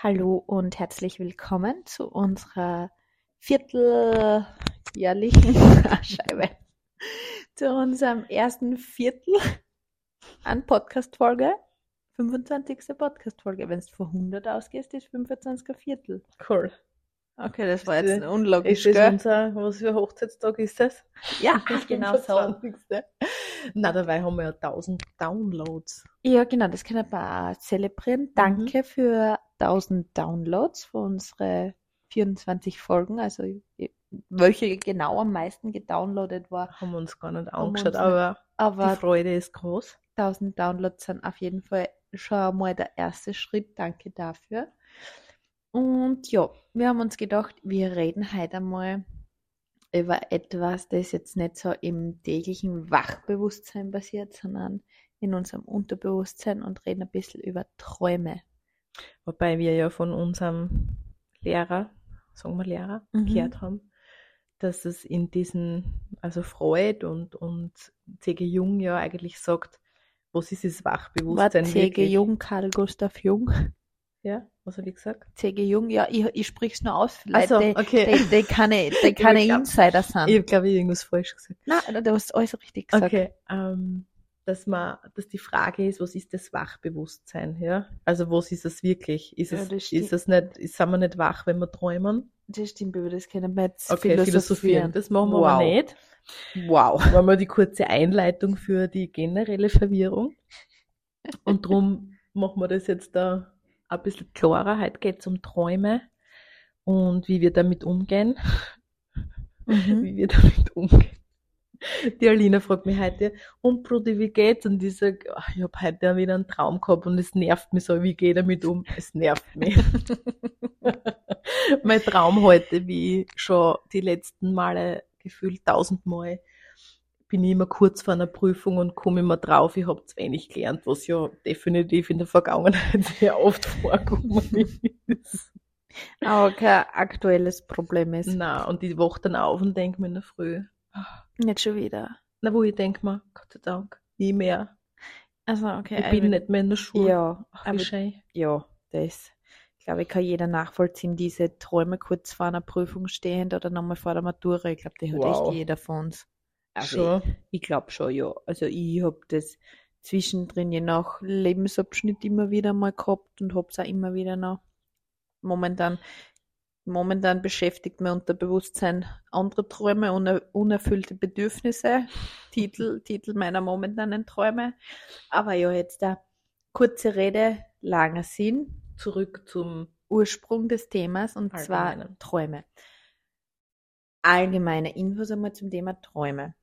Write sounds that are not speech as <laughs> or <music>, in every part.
Hallo und herzlich willkommen zu unserer vierteljährlichen Scheibe. Zu unserem ersten Viertel an Podcast-Folge. 25. Podcast-Folge. Wenn du vor 100 ausgehst, ist 25. Viertel. Cool. Okay, das war jetzt Ist unlogisch, das gell? unser, was für ein Hochzeitstag ist das? Ja, <laughs> genau so. 25.. Na, dabei haben wir ja 1000 Downloads. Ja, genau, das können wir auch zelebrieren. Danke für 1000 Downloads für unsere 24 Folgen. Also, welche genau am meisten gedownloadet war. Haben wir uns gar nicht angeschaut, aber Aber die Freude ist groß. 1000 Downloads sind auf jeden Fall schon mal der erste Schritt. Danke dafür. Und ja, wir haben uns gedacht, wir reden heute einmal über etwas, das jetzt nicht so im täglichen Wachbewusstsein basiert, sondern in unserem Unterbewusstsein und reden ein bisschen über Träume. Wobei wir ja von unserem Lehrer, sagen wir Lehrer, Mhm. gehört haben, dass es in diesen, also Freud und, und C.G. Jung ja eigentlich sagt, was ist das War Wachbewusstsein C.G. wirklich? Jung, Karl Gustav Jung. Ja, was habe ich gesagt? C.G. Jung, ja, ich, ich sprich's nur aus, vielleicht, die, okay. die, die keine, <laughs> die keine glaub- Insider sind. Ich habe, glaube ich, irgendwas falsch gesagt. Nein, du hast alles richtig gesagt. Okay, ähm, dass man, dass die Frage ist, was ist das Wachbewusstsein, ja? Also was ist es wirklich? Ist Ja, es, ist es nicht, ist, sind wir nicht wach, wenn wir träumen? Das stimmt, über das können wir jetzt Okay, philosophieren. Das machen wir aber nicht. Wow. War mal die kurze Einleitung für die generelle Verwirrung. Und drum <laughs> machen wir das jetzt da ein bisschen klarer. Heute geht es um Träume und wie wir damit umgehen. Mhm. wie wir damit umgehen. Die Alina fragt mich heute, und Brudi, wie geht's? Und ich sag, ach, ich habe heute wieder einen Traum gehabt und es nervt mich so, wie gehe ich damit um? Es nervt mich. <laughs> mein Traum heute, wie schon die letzten Male gefühlt tausendmal, bin ich immer kurz vor einer Prüfung und komme immer drauf, ich habe zu wenig gelernt, was ja definitiv in der Vergangenheit <laughs> sehr oft vorgekommen ist. Aber kein aktuelles Problem ist. Na, und ich wach dann auf und denke mir in der Früh, <gasps> Nicht schon wieder. Na, wo ich denke mir, Gott sei Dank, nie mehr. Also, okay. Ich bin nicht mehr in der Schule. Ja, Ach, aber schön. ja, das, ich glaube, ich kann jeder nachvollziehen, diese Träume kurz vor einer Prüfung stehend oder nochmal vor der Matura. Ich glaube, die hat Wow. echt jeder von uns. Also Schon. Ich, ich glaube schon, ja. Also ich habe das zwischendrin je nach Lebensabschnitt immer wieder mal gehabt und habe es auch immer wieder noch. Momentan, momentan beschäftigt mir Unterbewusstsein andere Träume, uner, unerfüllte Bedürfnisse. <laughs> Titel, Titel meiner momentanen Träume. Aber ja, jetzt da kurze Rede, langer Sinn. Zurück zum Ursprung des Themas und zwar Allgemeinen. Träume. Allgemeine Infos einmal zum Thema Träume.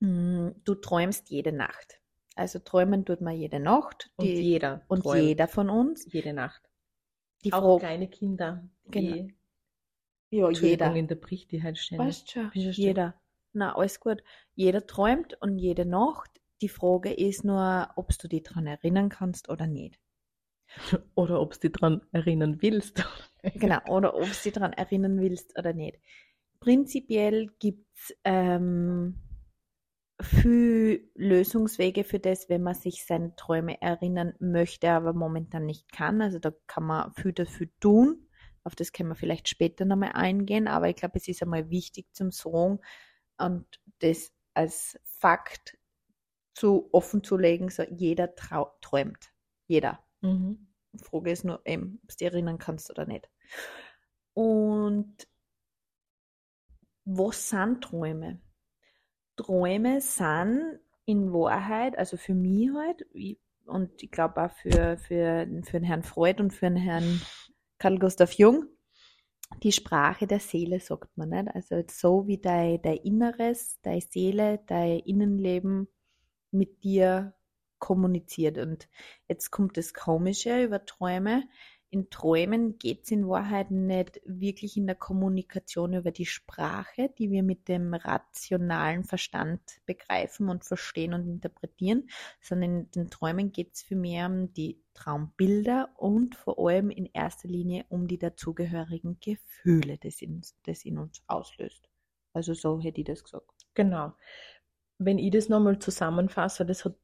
Mm, Du träumst jede Nacht. Also träumen tut man jede Nacht. und Die, jeder und träumt jeder von uns. jede Nacht. Die Auch Frage, kleine Kinder. Genau. Ja, jeder. in der Bricht die halt ständig. Weißt schon, schon jeder. Na, alles gut. Jeder träumt und jede Nacht. Die Frage ist nur, ob du dich daran erinnern kannst oder nicht. <laughs> Oder ob du dich dran erinnern willst. <laughs> Genau, oder ob du dich daran erinnern willst oder nicht. Prinzipiell gibt's ähm, viel Lösungswege für das, wenn man sich seine Träume erinnern möchte, aber momentan nicht kann. Also da kann man viel dafür tun. Auf das können wir vielleicht später nochmal eingehen, aber ich glaube, es ist einmal wichtig zum Sagen und das als Fakt zu offen zu legen, so jeder träumt. Jeder. Mhm. Die Frage ist nur eben, ob du dich erinnern kannst oder nicht. Und was sind Träume? Träume sind in Wahrheit, also für mich halt, und ich glaube auch für, für, für den Herrn Freud und für den Herrn Karl Gustav Jung, die Sprache der Seele, sagt man nicht. Also so wie dein, dein Inneres, deine Seele, dein Innenleben mit dir kommuniziert. Und jetzt kommt das Komische über Träume. In Träumen geht es in Wahrheit nicht wirklich in der Kommunikation über die Sprache, die wir mit dem rationalen Verstand begreifen und verstehen und interpretieren, sondern in den Träumen geht es vielmehr um die Traumbilder und vor allem in erster Linie um die dazugehörigen Gefühle, das in, das in uns auslöst. Also so hätte ich das gesagt. Genau. Wenn ich das nochmal zusammenfasse, das hat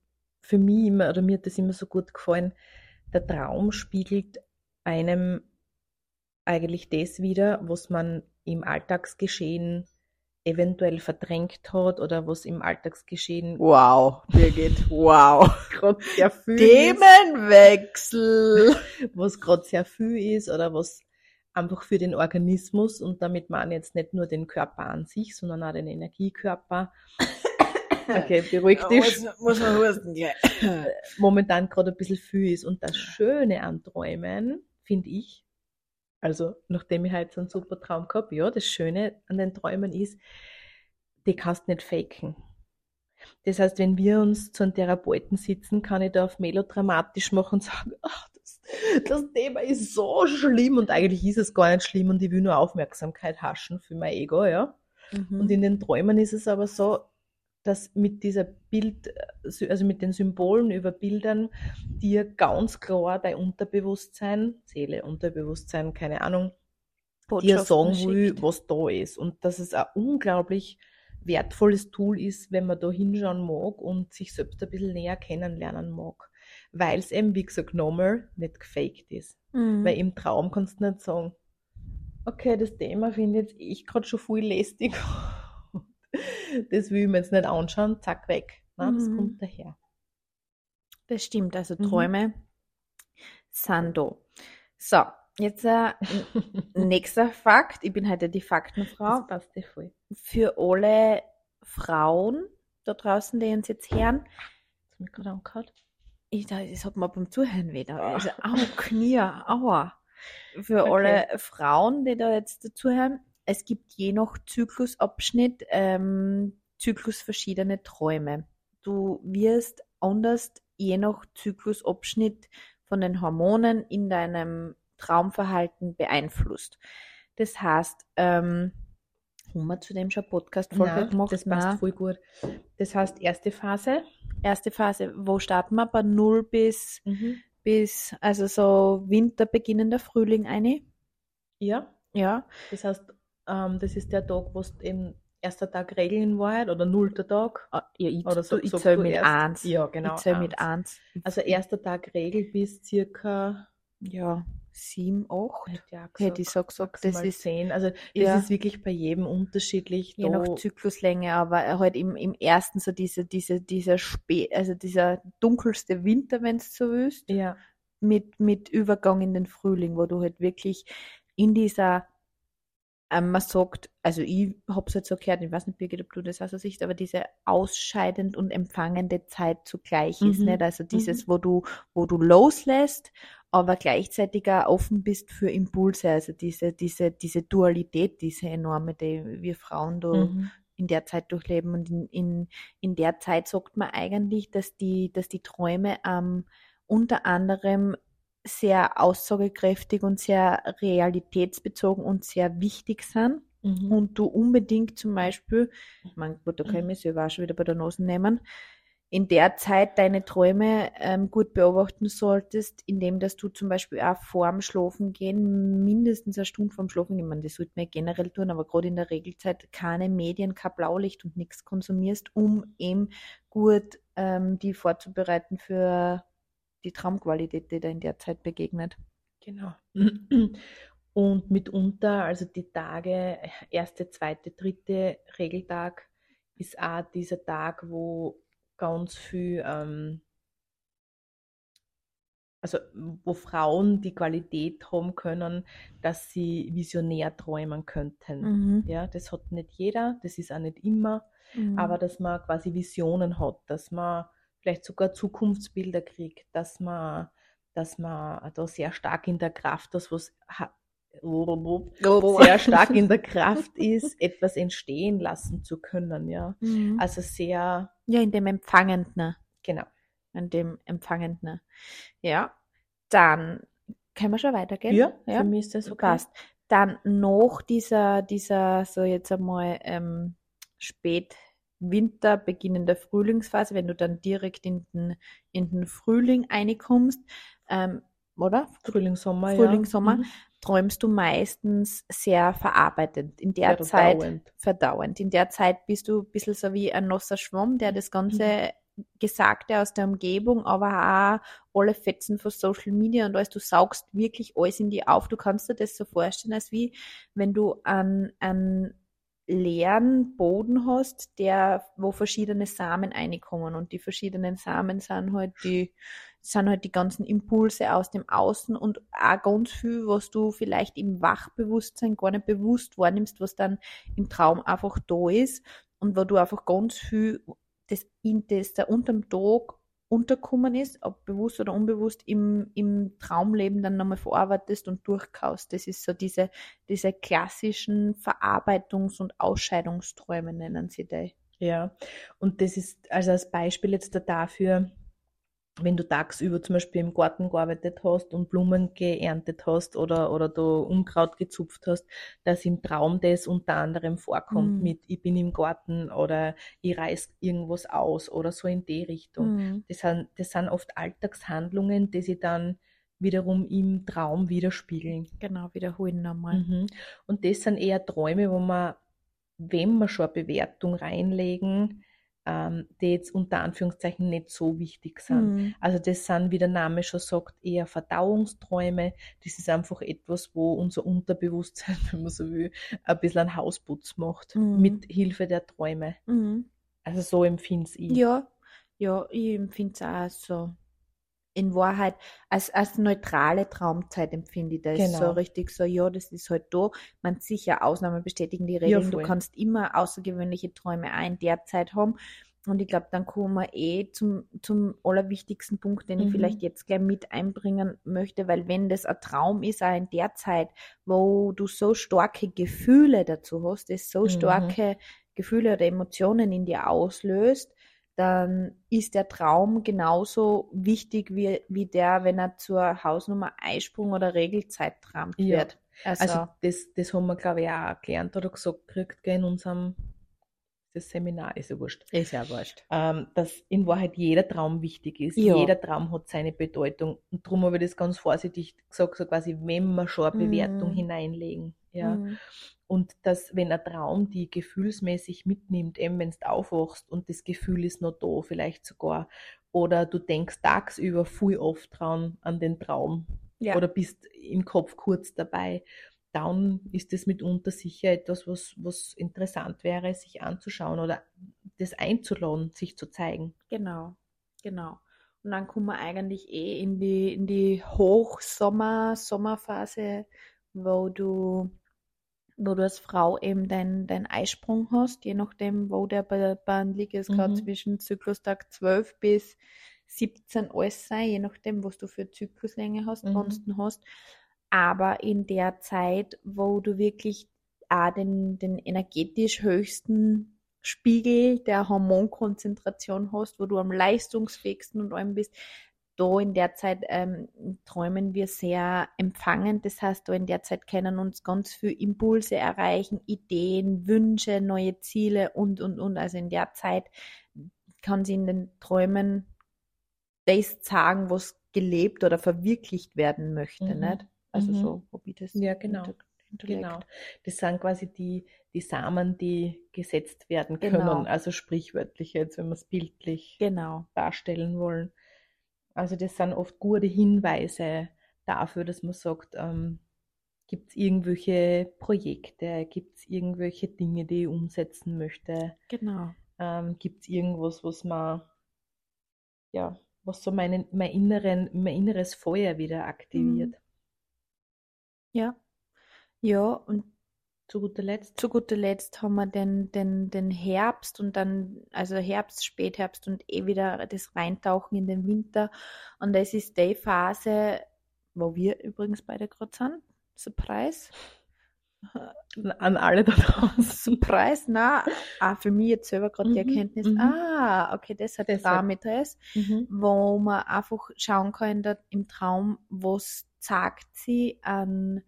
für mich immer, oder mir hat das immer so gut gefallen, der Traum spiegelt einem eigentlich das wieder, was man im Alltagsgeschehen eventuell verdrängt hat oder was im Alltagsgeschehen Wow, Birgit, wow. <laughs> gerade sehr viel ist, Themenwechsel. <laughs> was gerade sehr viel ist oder was einfach für den Organismus und damit ich jetzt nicht nur den Körper an sich, sondern auch den Energiekörper. <coughs> Okay, beruhig dich. Muss, muss man husten, gell? momentan gerade ein bisschen viel ist. Und das Schöne an Träumen, finde ich, also nachdem ich heute so einen super Traum gehabt ja, das Schöne an den Träumen ist, die kannst du nicht faken. Das heißt, wenn wir uns zu einem Therapeuten sitzen, kann ich da auf melodramatisch machen und <laughs> sagen, ach, das, das Thema ist so schlimm und eigentlich ist es gar nicht schlimm und ich will nur Aufmerksamkeit haschen für mein Ego, ja. Mhm. Und in den Träumen ist es aber so, dass mit dieser Bild, also mit den Symbolen über Bildern, dir ganz klar dein Unterbewusstsein, Seele, Unterbewusstsein, keine Ahnung, dir sagen will, was da ist. Und dass es ein unglaublich wertvolles Tool ist, wenn man da hinschauen mag und sich selbst ein bisschen näher kennenlernen mag. Weil es eben, wie gesagt, nochmal nicht gefaked ist. Mhm. Weil im Traum kannst du nicht sagen, okay, das Thema finde ich jetzt ich gerade schon viel lästig. <laughs> Das will ich mir jetzt nicht anschauen, zack, weg. Das Mhm. kommt daher. Das stimmt, also Mhm. Träume sind da. So, jetzt äh, <laughs> nächster Fakt. Ich bin heute die Faktenfrau. Das passt dir voll. Für alle Frauen da draußen, die uns jetzt hören, du mich gerade angehört? ich, da- das hat mir beim Zuhören wieder. Also, au, Knie, aua. <laughs> Für Okay. alle Frauen, die da jetzt dazuhören, es gibt je nach Zyklusabschnitt ähm, zyklusverschiedene Träume. Du wirst anders je nach Zyklusabschnitt von den Hormonen in deinem Traumverhalten beeinflusst. Das heißt, ähm, haben wir zu dem schon Podcast-Folge gemacht? das passt Nein. voll gut. Das heißt, erste Phase. Erste Phase, wo starten wir? Bei 0 bis, bis, also so Winter, beginnender Frühling eine. Ja, Ja, das heißt, ähm, das ist der Tag, wo es eben erster Tag Regeln Wahrheit oder nullter Tag. Ah, ja ich, Oder so- ich du mit erst- eins. Ja, genau. ich zähl mit eins. Also erster Tag Regel bis circa, Ja, sieben, acht. hätte ich, auch Hätte ich so gesagt, das ist zehn. Also das Ja. ist wirklich bei jedem unterschiedlich. je nach Zykluslänge, aber halt im, im ersten so diese, diese, dieser spät, also dieser dunkelste Winter, wenn du so willst, ja, mit, mit Übergang in den Frühling, wo du halt wirklich in dieser, ähm, man sagt, also ich hab's halt so gehört, ich weiß nicht, Birgit, ob du das auch so siehst, aber diese ausscheidend und empfangende Zeit zugleich ist, Mhm. nicht? Also dieses, wo du, wo du loslässt, aber gleichzeitig auch offen bist für Impulse, also diese, diese, diese Dualität, diese enorme, die wir Frauen da mhm. in der Zeit durchleben. Und in, in, in der Zeit sagt man eigentlich, dass die, dass die Träume ähm, unter anderem sehr aussagekräftig und sehr realitätsbezogen und sehr wichtig sind. Mhm. Und du unbedingt zum Beispiel, ich meine, gut, da kann ich mich selber auch schon wieder bei der Nase nehmen, in der Zeit deine Träume ähm, gut beobachten solltest, indem dass du zum Beispiel auch vorm Schlafen gehen, mindestens eine Stunde vorm Schlafen gehen, ich meine, das sollte man ja generell tun, aber gerade in der Regelzeit keine Medien, kein Blaulicht und nichts konsumierst, um eben gut ähm, die vorzubereiten für die Traumqualität, die da in der Zeit begegnet. Genau. <clears throat> Und mitunter, also die Tage, erste, zweite, dritte Regeltag, ist auch dieser Tag, wo ganz viel, ähm, also wo Frauen die Qualität haben können, dass sie visionär träumen könnten. Mhm. Ja, das hat nicht jeder, das ist auch nicht immer, Mhm. aber dass man quasi Visionen hat, dass man vielleicht sogar Zukunftsbilder kriegt, dass man, dass man da sehr stark in der Kraft, das was ha- sehr stark in der <laughs> Kraft ist, etwas entstehen lassen zu können, ja. Mhm. Also sehr, Ja, in dem Empfangenden. genau. An dem Empfangenden. Ja. Dann können wir schon weitergehen. Ja, ja. für mich ist das okay. Passt. Dann noch dieser, dieser, so jetzt einmal ähm, spät Winter, beginnender Frühlingsphase, wenn du dann direkt in den, in den Frühling reinkommst, ähm, oder? Frühling, Sommer, Frühling, ja. Sommer. Mhm. Träumst du meistens sehr verarbeitend. In der Zeit Verdauend. verdauend. In der Zeit bist du ein bisschen so wie ein nasser Schwamm, der das Ganze Gesagte aus der Umgebung, aber auch alle Fetzen von Social Media und alles, du saugst wirklich alles in die auf. Du kannst dir das so vorstellen, als wie wenn du an, an leeren Boden hast, der, wo verschiedene Samen reinkommen. Und die verschiedenen Samen sind halt die, sind halt die ganzen Impulse aus dem Außen und auch ganz viel, was du vielleicht im Wachbewusstsein gar nicht bewusst wahrnimmst, was dann im Traum einfach da ist. Und wo du einfach ganz viel das, das da unterm Tag unterkommen ist, ob bewusst oder unbewusst im, im Traumleben dann nochmal verarbeitest und durchkaust. Das ist so diese, diese klassischen Verarbeitungs- und Ausscheidungsträume, nennen sie die. Ja, und das ist also als Beispiel jetzt dafür, wenn du tagsüber zum Beispiel im Garten gearbeitet hast und Blumen geerntet hast oder, oder du Unkraut gezupft hast, dass im Traum das unter anderem vorkommt Mhm. mit ich bin im Garten oder ich reiß irgendwas aus oder so in die Richtung. Mhm. Das sind, das sind oft Alltagshandlungen, die sich dann wiederum im Traum widerspiegeln. Genau, wiederholen nochmal. Mhm. Und das sind eher Träume, wo man, wenn wir schon eine Bewertung reinlegen, ähm, die jetzt unter Anführungszeichen nicht so wichtig sind. Mhm. Also das sind, wie der Name schon sagt, eher Verdauungsträume. Das ist einfach etwas, wo unser Unterbewusstsein, <laughs> wenn man so will, ein bisschen einen Hausputz macht, Mhm. mit Hilfe der Träume. Mhm. Also so empfinde ich. Ja, ja, ich empfinde es auch so. In Wahrheit, als, als neutrale Traumzeit empfinde ich das Genau. so richtig so, ja, das ist halt da. Man sicher, Ausnahmen bestätigen die Regeln. du voll. kannst immer außergewöhnliche Träume auch in der Zeit haben. Und ich glaube, dann kommen wir eh zum, zum allerwichtigsten Punkt, den ich Mhm. vielleicht jetzt gleich mit einbringen möchte, weil wenn das ein Traum ist, auch in der Zeit, wo du so starke Gefühle dazu hast, das so Mhm. starke Gefühle oder Emotionen in dir auslöst, dann ist der Traum genauso wichtig wie, wie der, wenn er zur Hausnummer Eisprung oder Regelzeit trampt Ja. wird. Also, Also das, das haben wir, glaube ich, auch gelernt oder gesagt gekriegt gell, in unserem das Seminar, ist ja wurscht. ist ja wurscht. ähm, dass in Wahrheit jeder Traum wichtig ist. Ja. Jeder Traum hat seine Bedeutung. Und darum habe ich das ganz vorsichtig gesagt, so quasi, wenn wir schon eine Mhm. Bewertung hineinlegen. Ja. Mhm. Und dass, wenn ein Traum die gefühlsmäßig mitnimmt, eben wenn du aufwachst und das Gefühl ist noch da, vielleicht sogar, oder du denkst tagsüber viel oft dran an den Traum Ja. oder bist im Kopf kurz dabei, dann ist das mitunter sicher etwas, was, was interessant wäre, sich anzuschauen oder das einzuladen, sich zu zeigen. Genau, genau. Und dann kommen wir eigentlich eh in die, in die Hochsommer, Sommerphase, wo du, wo du als Frau eben deinen dein Eisprung hast, je nachdem, wo der bei, einem liegt. Es kann Mhm. zwischen Zyklustag 12 bis 17 alles sein, je nachdem, was du für Zykluslänge hast, Mhm. hast. Aber in der Zeit, wo du wirklich auch den, den energetisch höchsten Spiegel der Hormonkonzentration hast, wo du am leistungsfähigsten und allem bist, da in der Zeit ähm, träumen wir sehr empfangend. Das heißt, da in der Zeit können uns ganz viel Impulse erreichen, Ideen, Wünsche, neue Ziele und, und, und. Also in der Zeit kann sie in den Träumen das sagen, was gelebt oder verwirklicht werden möchte, Mhm. nicht? Also Mhm. so, ob ich das Ja, genau. Genau. Das sind quasi die, die Samen, die gesetzt werden Genau. können. Also sprichwörtlich jetzt, wenn wir es bildlich Genau. darstellen wollen. Also das sind oft gute Hinweise dafür, dass man sagt, ähm, gibt es irgendwelche Projekte, gibt es irgendwelche Dinge, die ich umsetzen möchte, Genau. ähm, gibt es irgendwas, was man, ja, was so meinen, mein, inneren, mein inneres Feuer wieder aktiviert. Ja. Ja, und Zu guter Letzt. zu guter Letzt haben wir den, den, den Herbst und dann, also Herbst, Spätherbst und eh wieder das Reintauchen in den Winter. Und das ist die Phase, wo wir übrigens beide gerade sind. Surprise. <laughs> An alle da draußen. Surprise, na, ah, für mich jetzt selber gerade die Mhm, Erkenntnis, mhm. ah, okay, das hat damit das, Mhm. wo man einfach schauen kann da im Traum, was sagt sie an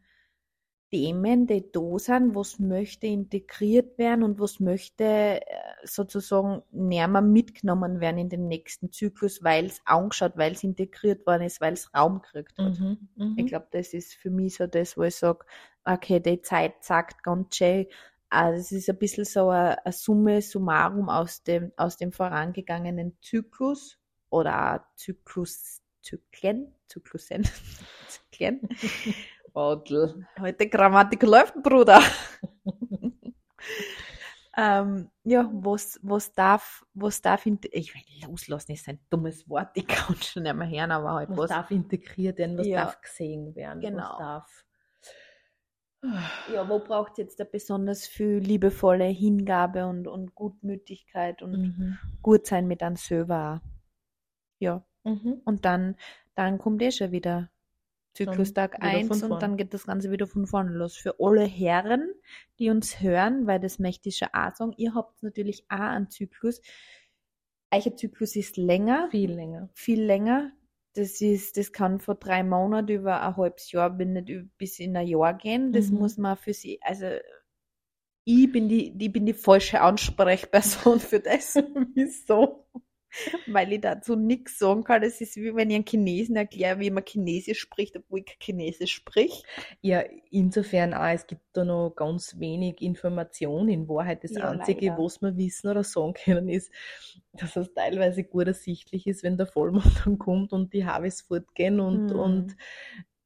Themen, die da sind, was möchte integriert werden und was möchte äh, sozusagen näher mitgenommen werden in den nächsten Zyklus, weil es angeschaut, weil es integriert worden ist, weil es Raum gekriegt hat. Mhm. Mhm. Ich glaube, das ist für mich so das, wo ich sage, okay, die Zeit sagt ganz schön, also es ist ein bisschen so eine, eine Summe summarum aus dem, aus dem vorangegangenen Zyklus oder Zyklus, Zyklen, Zyklusen, <laughs> Zyklen. <laughs> Odl. Heute Grammatik läuft, Bruder. <laughs> ähm, ja, was, was darf, was darf, ich will loslassen ist ein dummes Wort, ich kann schon nicht mehr hören, aber halt Was, was, darf integriert werden, was Ja. darf gesehen werden, Genau. was darf. ja, wo braucht es jetzt da besonders viel liebevolle Hingabe und, und Gutmütigkeit und Mhm. gut sein mit einem selber auch. Ja, Mhm. und dann, dann kommt eh schon wieder Zyklustag Dann wieder 1 von und dann geht das Ganze wieder von vorne los. Für alle Herren, die uns hören, weil das möchte ich schon auch sagen, ihr habt natürlich auch einen Zyklus. Euer Zyklus ist länger, Viel länger. viel länger. Das ist, das kann von drei Monaten über ein halbes Jahr, bis in ein Jahr gehen. Das Mhm. muss man für sie, also ich bin die, ich bin die falsche Ansprechperson <laughs> für das. <laughs> Wieso? Weil ich dazu nichts sagen kann. Das ist wie wenn ich einem Chinesen erkläre, wie man Chinesisch spricht, obwohl ich Chinesisch sprich. Ja, insofern auch, es gibt da noch ganz wenig Information. In Wahrheit, das Ja, Einzige, leider. was wir wissen oder sagen können, ist, dass es teilweise gut ersichtlich ist, wenn der Vollmond dann kommt und die Harveys fortgehen und, Mhm. und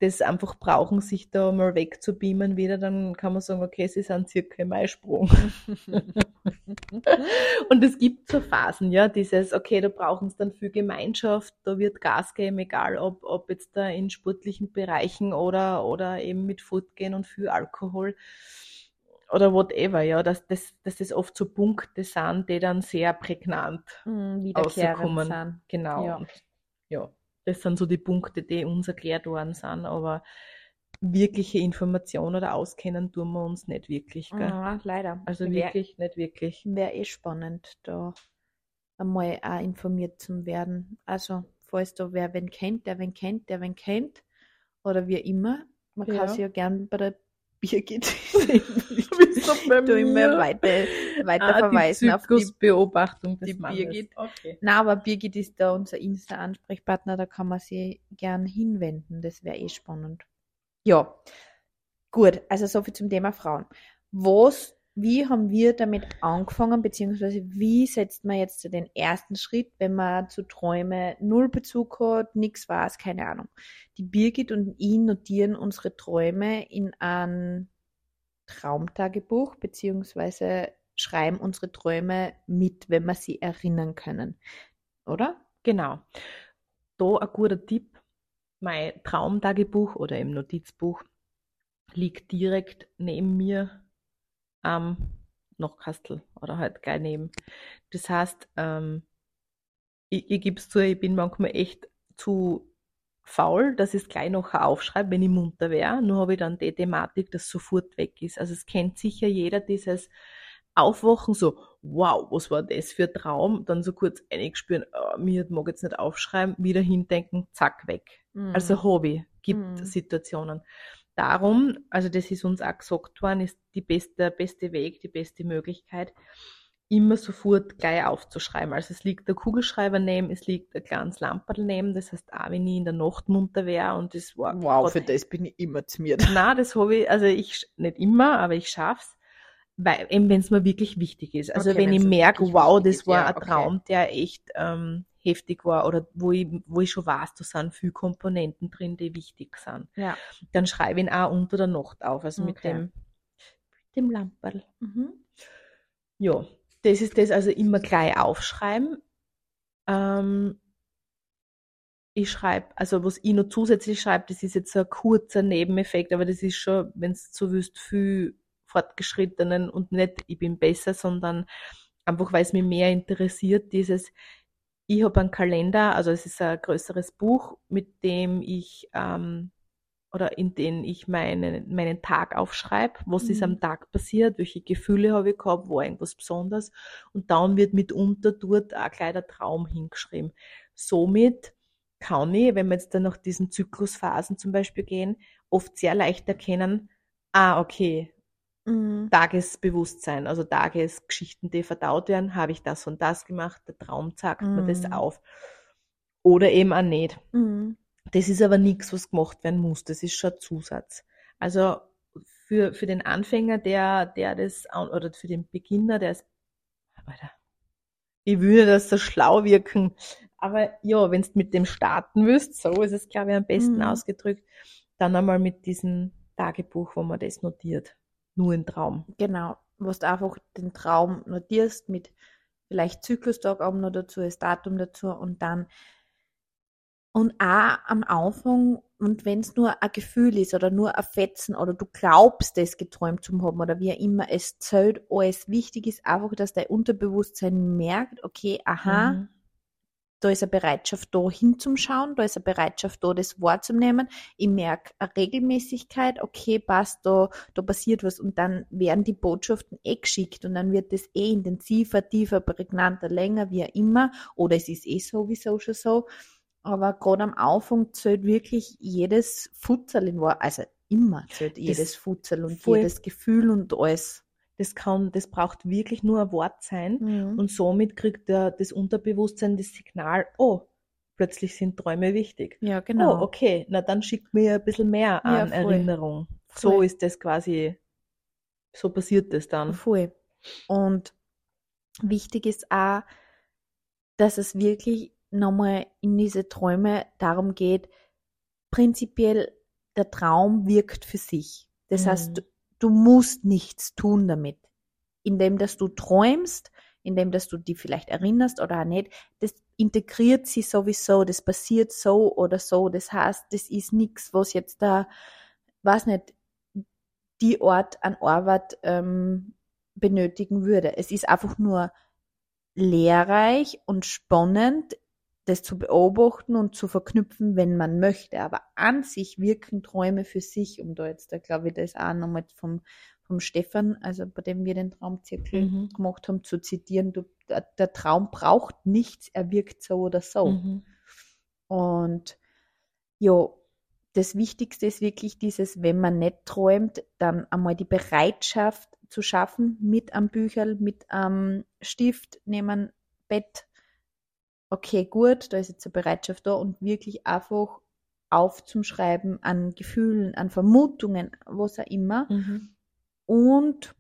das einfach brauchen, sich da mal wegzubeamen wieder, dann kann man sagen, okay, sie sind circa im Eisprung. <laughs> Und es gibt so Phasen, ja, dieses, okay, da brauchen sie dann viel Gemeinschaft, da wird Gas geben, egal ob, ob jetzt da in sportlichen Bereichen oder, oder eben mit Fortgehen und viel Alkohol oder whatever, ja, dass das, dass das oft so Punkte sind, die dann sehr prägnant Mm, Wiederkehrend sind. Genau. Ja. Ja, das sind so die Punkte, die uns erklärt worden sind, aber wirkliche Information oder Auskennen tun wir uns nicht wirklich, gell? Ja, leider. Also Wäre wirklich nicht wirklich. wär eh spannend, da einmal auch informiert zu werden. Also, falls da wer wen kennt, der wen kennt, der wen kennt, oder wie immer, man Ja. kann sich ja gern bei der Birgit <laughs> da immer weiter, weiter Ah, verweisen die auf die Zyklusbeobachtung des die Mannes. Birgit. Okay. Na, aber Birgit ist da unser Insta-Ansprechpartner, da kann man sie gern hinwenden. Das wäre eh spannend. Ja, gut, also so viel zum Thema Frauen. Was, wie haben wir damit angefangen, beziehungsweise wie setzt man jetzt den ersten Schritt, wenn man zu Träume null Bezug hat, nichts weiß, keine Ahnung. Die Birgit und ich notieren unsere Träume in ein Traumtagebuch, beziehungsweise schreiben unsere Träume mit, wenn wir sie erinnern können. Oder? Genau. Da ein guter Tipp. Mein Traumtagebuch oder im Notizbuch liegt direkt neben mir am Nachkastel oder halt gleich neben. Das heißt, ähm, ich, ich gebe es zu, ich bin manchmal echt zu faul, dass ich es gleich nachher aufschreibe, wenn ich munter wäre. Nur habe ich dann die Thematik, dass sofort weg ist. Also es kennt sicher jeder dieses Aufwachen, so, wow, was war das für ein Traum? Dann so kurz eingespüren, oh, mir mag jetzt nicht aufschreiben, wieder hindenken, zack, weg. Mhm. Also Hobby gibt Mhm. Situationen. Darum, also das ist uns auch gesagt worden, ist die beste, der beste Weg, die beste Möglichkeit, immer sofort gleich aufzuschreiben. Also es liegt der Kugelschreiber neben, es liegt ein kleines Lamperl neben, das heißt auch, wenn ich in der Nacht munter wäre und das war Wow, für das bin ich immer zu mir. <laughs> na, das habe ich, also ich, nicht immer, aber ich schaff's, weil, eben wenn es mir wirklich wichtig ist. Also Okay, wenn ich merke, wow, das ist, war ja, ein okay. Traum, der echt ähm, heftig war oder wo ich, wo ich schon weiß, da sind viele Komponenten drin, die wichtig sind. Ja. Dann schreibe ich ihn auch unter der Nacht auf, also mit Okay. dem, mit dem Lamperl. Mhm. Ja, das ist das, also immer gleich aufschreiben. Ähm, ich schreibe, also was ich noch zusätzlich schreibe, das ist jetzt so ein kurzer Nebeneffekt, aber das ist schon, wenn es so wüsst, viel fortgeschrittenen und nicht, ich bin besser, sondern einfach, weil es mich mehr interessiert, dieses, ich habe einen Kalender, also es ist ein größeres Buch, mit dem ich ähm, oder in dem ich meinen, meinen Tag aufschreibe, was ist Mhm. am Tag passiert, welche Gefühle habe ich gehabt, war irgendwas Besonderes und dann wird mitunter dort auch gleich der Traum hingeschrieben. Somit kann ich, wenn wir jetzt dann nach diesen Zyklusphasen zum Beispiel gehen, oft sehr leicht erkennen, ah, okay, Mhm. Tagesbewusstsein, also Tagesgeschichten, die verdaut werden, habe ich das und das gemacht, der Traum zeigt mir das Mhm. auf. Oder eben auch nicht. Mhm. Das ist aber nichts, was gemacht werden muss. Das ist schon ein Zusatz. Also für, für den Anfänger, der, der das, oder für den Beginner, der ist, Alter, ich will das so schlau wirken. Aber ja, wenn du mit dem starten willst, so ist es, glaube ich, am besten mhm. ausgedrückt, dann einmal mit diesem Tagebuch, wo man das notiert. Nur ein Traum. Genau. Wo du einfach den Traum notierst mit vielleicht Zyklustag auch noch dazu, das Datum dazu und dann und auch am Anfang, und wenn es nur ein Gefühl ist oder nur ein Fetzen oder du glaubst, es geträumt zu haben oder wie auch immer, es zählt alles. Wichtig ist einfach, dass dein Unterbewusstsein merkt, okay, aha, mhm. Da ist eine Bereitschaft da hinzuschauen, da ist eine Bereitschaft da, das wahrzunehmen. Ich merke eine Regelmäßigkeit, okay, passt, da, da passiert was und dann werden die Botschaften eh geschickt und dann wird das eh intensiver, tiefer, prägnanter, länger, wie auch immer, oder es ist eh sowieso schon so aber gerade am Anfang zählt wirklich jedes Futsal in Wahrheit, also immer zählt jedes Futsal und jedes Gefühl und alles. Das kann, das braucht wirklich nur ein Wort sein mhm. und somit kriegt der, das Unterbewusstsein das Signal, oh, plötzlich sind Träume wichtig. Ja, genau. Oh, okay, na dann schickt mir ein bisschen mehr an ja, Erinnerung. Voll. So ist das quasi, so passiert das dann. Voll. Und wichtig ist auch, dass es wirklich nochmal in diese Träume darum geht, prinzipiell der Traum wirkt für sich. Das mhm. heißt, du, musst nichts tun damit. Indem, dass du träumst, indem, dass du die vielleicht erinnerst oder auch nicht, das integriert sie sowieso, das passiert so oder so. Das heißt, das ist nichts, was jetzt da, weiß nicht, die Ort an Arbeit ähm, benötigen würde. Es ist einfach nur lehrreich und spannend, das zu beobachten und zu verknüpfen, wenn man möchte. Aber an sich wirken Träume für sich, um da jetzt, da glaube ich, das auch nochmal vom, vom Stefan, also bei dem wir den Traumzirkel mhm. gemacht haben, zu zitieren, du, der, der, Traum braucht nichts, er wirkt so oder so. Mhm. Und ja, das Wichtigste ist wirklich dieses, wenn man nicht träumt, dann einmal die Bereitschaft zu schaffen, mit am Bücherl, mit am Stift, neben Bett, okay, gut, da ist jetzt eine Bereitschaft da und wirklich einfach aufzuschreiben an Gefühlen, an Vermutungen, was auch immer. Mhm. Und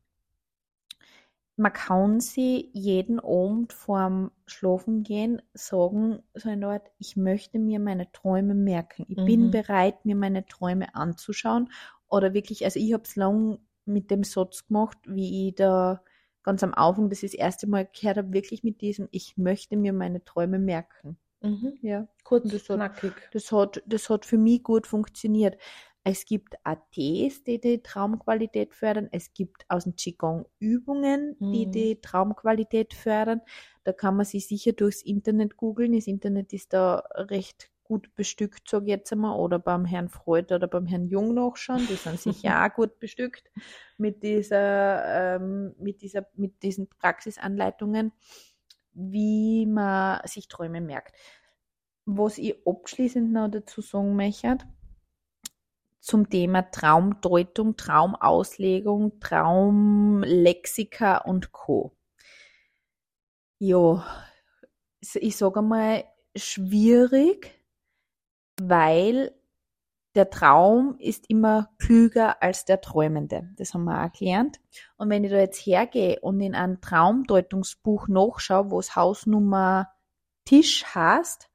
man kann sie jeden Abend vorm Schlafen gehen sagen, so eine Art, ich möchte mir meine Träume merken. Ich mhm. bin bereit, mir meine Träume anzuschauen. Oder wirklich, also ich habe es lang mit dem Satz gemacht, wie ich da ganz am Anfang, dass ich das erste Mal gehört habe, wirklich mit diesem, ich möchte mir meine Träume merken. Mhm. Ja, kurz das knackig. Hat, das, hat, das hat für mich gut funktioniert. Es gibt ATs, die die Traumqualität fördern. Es gibt aus dem Qigong Übungen, die mhm. die Traumqualität fördern. Da kann man sich sicher durchs Internet googeln. Das Internet ist da recht gut bestückt, sage ich jetzt einmal, oder beim Herrn Freud oder beim Herrn Jung noch schon, die sind sicher <laughs> auch gut bestückt mit dieser, ähm, mit dieser, mit diesen Praxisanleitungen, wie man sich Träume merkt. Was ich abschließend noch dazu sagen möchte, zum Thema Traumdeutung, Traumauslegung, Traumlexika und Co. Ja, ich sage einmal, schwierig, weil der Traum ist immer klüger als der Träumende. Das haben wir auch gelernt. Und wenn ich da jetzt hergehe und in ein Traumdeutungsbuch nachschaue, wo es Hausnummer Tisch heißt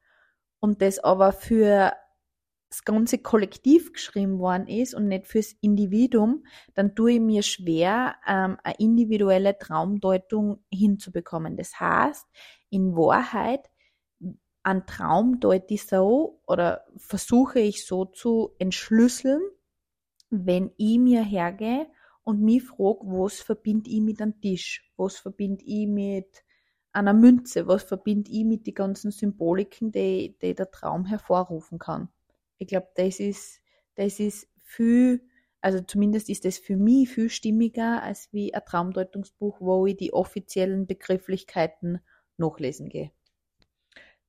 und das aber für das ganze Kollektiv geschrieben worden ist und nicht fürs Individuum, dann tue ich mir schwer, ähm, eine individuelle Traumdeutung hinzubekommen. Das heißt, in Wahrheit einen Traum deute ich so oder versuche ich so zu entschlüsseln, wenn ich mir hergehe und mich frage, was verbinde ich mit einem Tisch, was verbinde ich mit einer Münze, was verbinde ich mit den ganzen Symboliken, die, die der Traum hervorrufen kann. Ich glaube, das ist, das ist viel, also zumindest ist das für mich viel stimmiger als wie ein Traumdeutungsbuch, wo ich die offiziellen Begrifflichkeiten nachlesen gehe.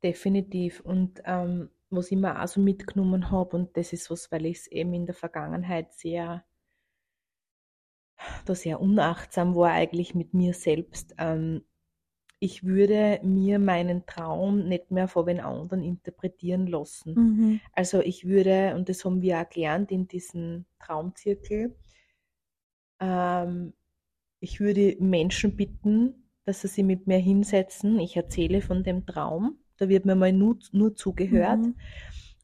Definitiv. Und ähm, was ich mir auch so mitgenommen habe, und das ist was, weil ich es eben in der Vergangenheit sehr, da sehr unachtsam war eigentlich mit mir selbst. Ähm, ich würde mir meinen Traum nicht mehr von den anderen interpretieren lassen. Mhm. Also ich würde, und das haben wir auch gelernt in diesem Traumzirkel, Ähm, ich würde Menschen bitten, dass sie sich mit mir hinsetzen. Ich erzähle von dem Traum. Da wird mir mal nur, nur zugehört. Mhm.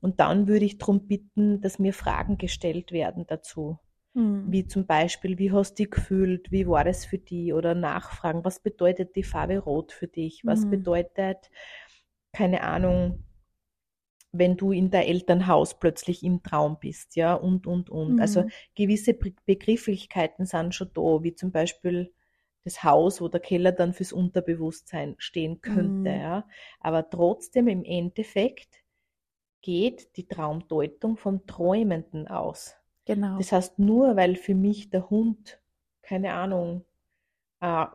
Und dann würde ich darum bitten, dass mir Fragen gestellt werden dazu. Mhm. Wie zum Beispiel, wie hast du dich gefühlt? Wie war das für dich? Oder nachfragen, was bedeutet die Farbe Rot für dich? Was Mhm. bedeutet, keine Ahnung, wenn du in dein Elternhaus plötzlich im Traum bist, ja, und, und, und. Also Mhm. gewisse Be- Begrifflichkeiten sind schon da, wie zum Beispiel das Haus, wo der Keller dann fürs Unterbewusstsein stehen könnte, Mhm. ja. Aber trotzdem im Endeffekt geht die Traumdeutung vom Träumenden aus. Genau. Das heißt, nur weil für mich der Hund, keine Ahnung, äh,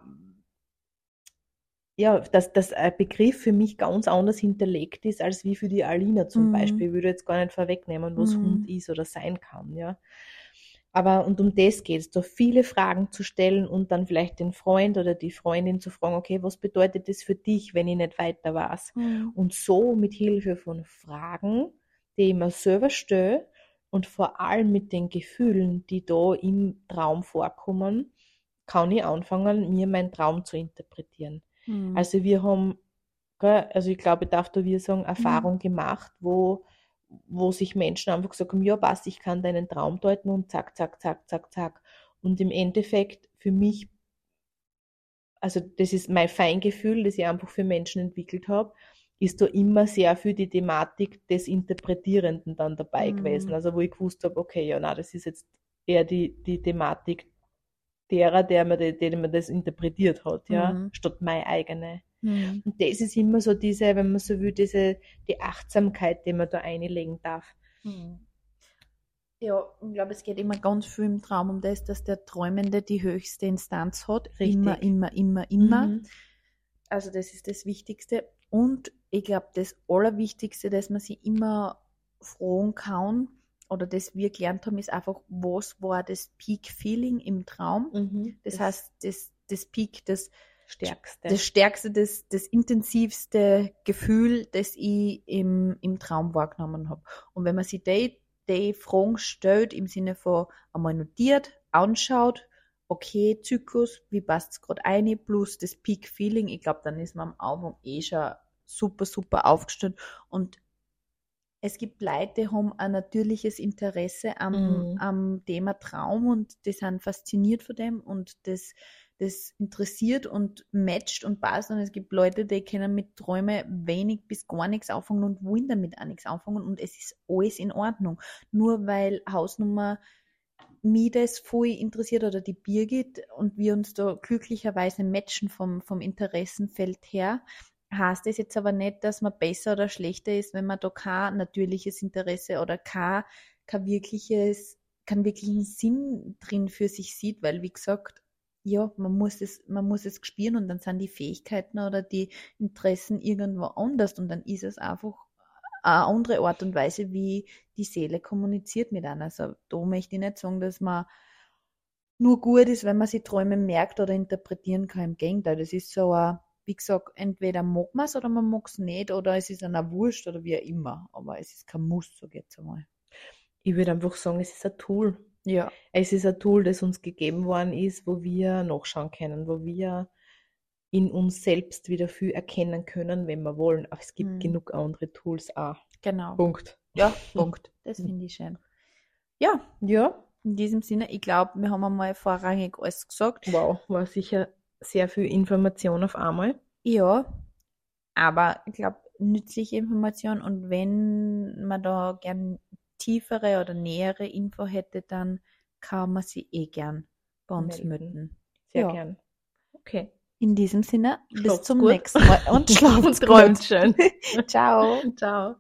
ja, dass, ein Begriff für mich ganz anders hinterlegt ist, als wie für die Alina zum Mhm. Beispiel. Ich würde jetzt gar nicht vorwegnehmen, was Mhm. Hund ist oder sein kann, ja. Aber, und um das geht es, da viele Fragen zu stellen und dann vielleicht den Freund oder die Freundin zu fragen, okay, was bedeutet das für dich, wenn ich nicht weiter weiß? Mhm. Und so mit Hilfe von Fragen, die ich mir selber stelle und vor allem mit den Gefühlen, die da im Traum vorkommen, kann ich anfangen, mir meinen Traum zu interpretieren. Mhm. Also wir haben, also ich glaube, ich darf da wir sagen, Erfahrung gemacht, wo, wo sich Menschen einfach gesagt haben, ja passt, ich kann deinen Traum deuten und zack, zack, zack, zack, zack. Und im Endeffekt für mich, also das ist mein Feingefühl, das ich einfach für Menschen entwickelt habe, ist da immer sehr für die Thematik des Interpretierenden dann dabei Mhm. gewesen. Also wo ich gewusst habe, okay, ja, na, das ist jetzt eher die, die Thematik derer, der mir, de- der mir das interpretiert hat, ja, Mhm. statt meine eigene. Mhm. Und das ist immer so diese, wenn man so will, diese, die Achtsamkeit, die man da einlegen darf. Mhm. Ja, ich glaube, es geht immer ganz viel im Traum um das, dass der Träumende die höchste Instanz hat. Richtig. Immer, immer, immer, immer. Mhm. Also das ist das Wichtigste. Und ich glaube, das Allerwichtigste, dass man sich immer fragen kann, oder das wir gelernt haben, ist einfach, was war das Peak-Feeling im Traum? Mhm. Das, heißt, das, das Peak, das, Stärkste. das stärkste, das, das intensivste Gefühl, das ich im, im Traum wahrgenommen habe. Und wenn man sich die, die Fragen stellt, im Sinne von einmal notiert, anschaut, okay, Zyklus, wie passt es gerade ein, plus das Peak-Feeling, ich glaube, dann ist man am Anfang eh schon super, super aufgestellt. Und es gibt Leute, die haben ein natürliches Interesse am, Mhm. am Thema Traum und die sind fasziniert von dem und das, das interessiert und matcht und passt. Und es gibt Leute, die können mit Träumen wenig bis gar nichts anfangen und wollen damit auch nichts anfangen und es ist alles in Ordnung. Nur weil Hausnummer mich das voll interessiert oder die Birgit und wir uns da glücklicherweise matchen vom, vom Interessenfeld her, heißt das jetzt aber nicht, dass man besser oder schlechter ist, wenn man da kein natürliches Interesse oder kein, kein wirkliches, keinen wirklichen Sinn drin für sich sieht, weil wie gesagt, ja, man muss es, man muss es spüren und dann sind die Fähigkeiten oder die Interessen irgendwo anders und dann ist es einfach eine andere Art und Weise, wie die Seele kommuniziert mit einem. Also da möchte ich nicht sagen, dass man nur gut ist, wenn man sich Träume merkt oder interpretieren kann. Im Gegenteil, das ist so ein, wie gesagt, entweder mag man es oder man mag es nicht oder es ist einer wurscht oder wie auch immer. Aber es ist kein Muss, so jetzt einmal. Ich würde einfach sagen, es ist ein Tool. Ja. Es ist ein Tool, das uns gegeben worden ist, wo wir nachschauen können, wo wir in uns selbst wieder viel erkennen können, wenn wir wollen. Aber es gibt Mhm. genug andere Tools auch. Genau. Punkt. Ja, <laughs> Punkt. Das finde ich schön. Ja, Ja, in diesem Sinne, ich glaube, wir haben einmal vorrangig alles gesagt. wow, war sicher sehr viel Information auf einmal. Ja, aber ich glaube, nützliche Information und wenn man da gern tiefere oder nähere Info hätte, dann kann man sie eh gern bei uns Melden. Sehr Ja. gern. Okay. In diesem Sinne, bis Schlaft's zum gut. nächsten Mal und <laughs> schlaft Und träumt schön. <laughs> Ciao. Ciao.